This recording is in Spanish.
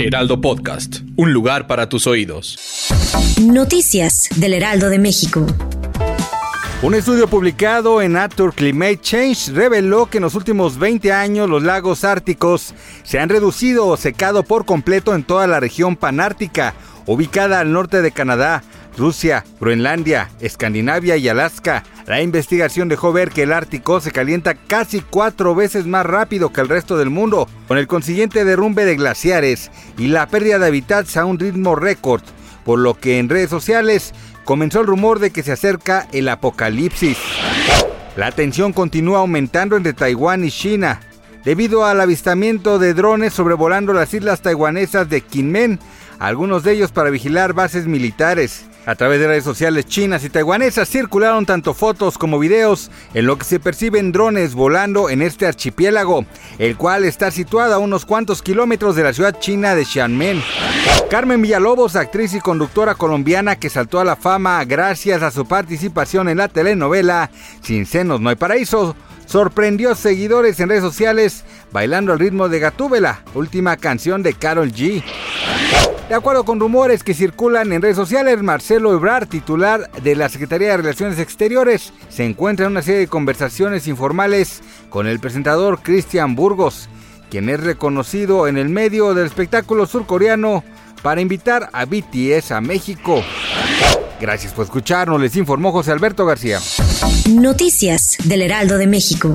Heraldo Podcast, un lugar para tus oídos. Noticias del Heraldo de México. Un estudio publicado en Nature Climate Change reveló que en los últimos 20 años los lagos árticos se han reducido o secado por completo en toda la región panártica, ubicada al norte de Canadá, Rusia, Groenlandia, Escandinavia y Alaska. La investigación dejó ver que el Ártico se calienta casi cuatro veces más rápido que el resto del mundo, con el consiguiente derrumbe de glaciares y la pérdida de hábitats a un ritmo récord, por lo que en redes sociales comenzó el rumor de que se acerca el apocalipsis. La tensión continúa aumentando entre Taiwán y China, debido al avistamiento de drones sobrevolando las islas taiwanesas de Kinmen, algunos de ellos para vigilar bases militares. A través de redes sociales chinas y taiwanesas circularon tanto fotos como videos en lo que se perciben drones volando en este archipiélago, el cual está situado a unos cuantos kilómetros de la ciudad china de Xiamen. Carmen Villalobos, actriz y conductora colombiana que saltó a la fama gracias a su participación en la telenovela Sin senos no hay paraíso, sorprendió seguidores en redes sociales bailando al ritmo de Gatúbela, última canción de Carol G. De acuerdo con rumores que circulan en redes sociales, Marcelo Ebrard, titular de la Secretaría de Relaciones Exteriores, se encuentra en una serie de conversaciones informales con el presentador Cristian Burgos, quien es reconocido en el medio del espectáculo surcoreano para invitar a BTS a México. Gracias por escucharnos, les informó José Alberto García. Noticias del Heraldo de México.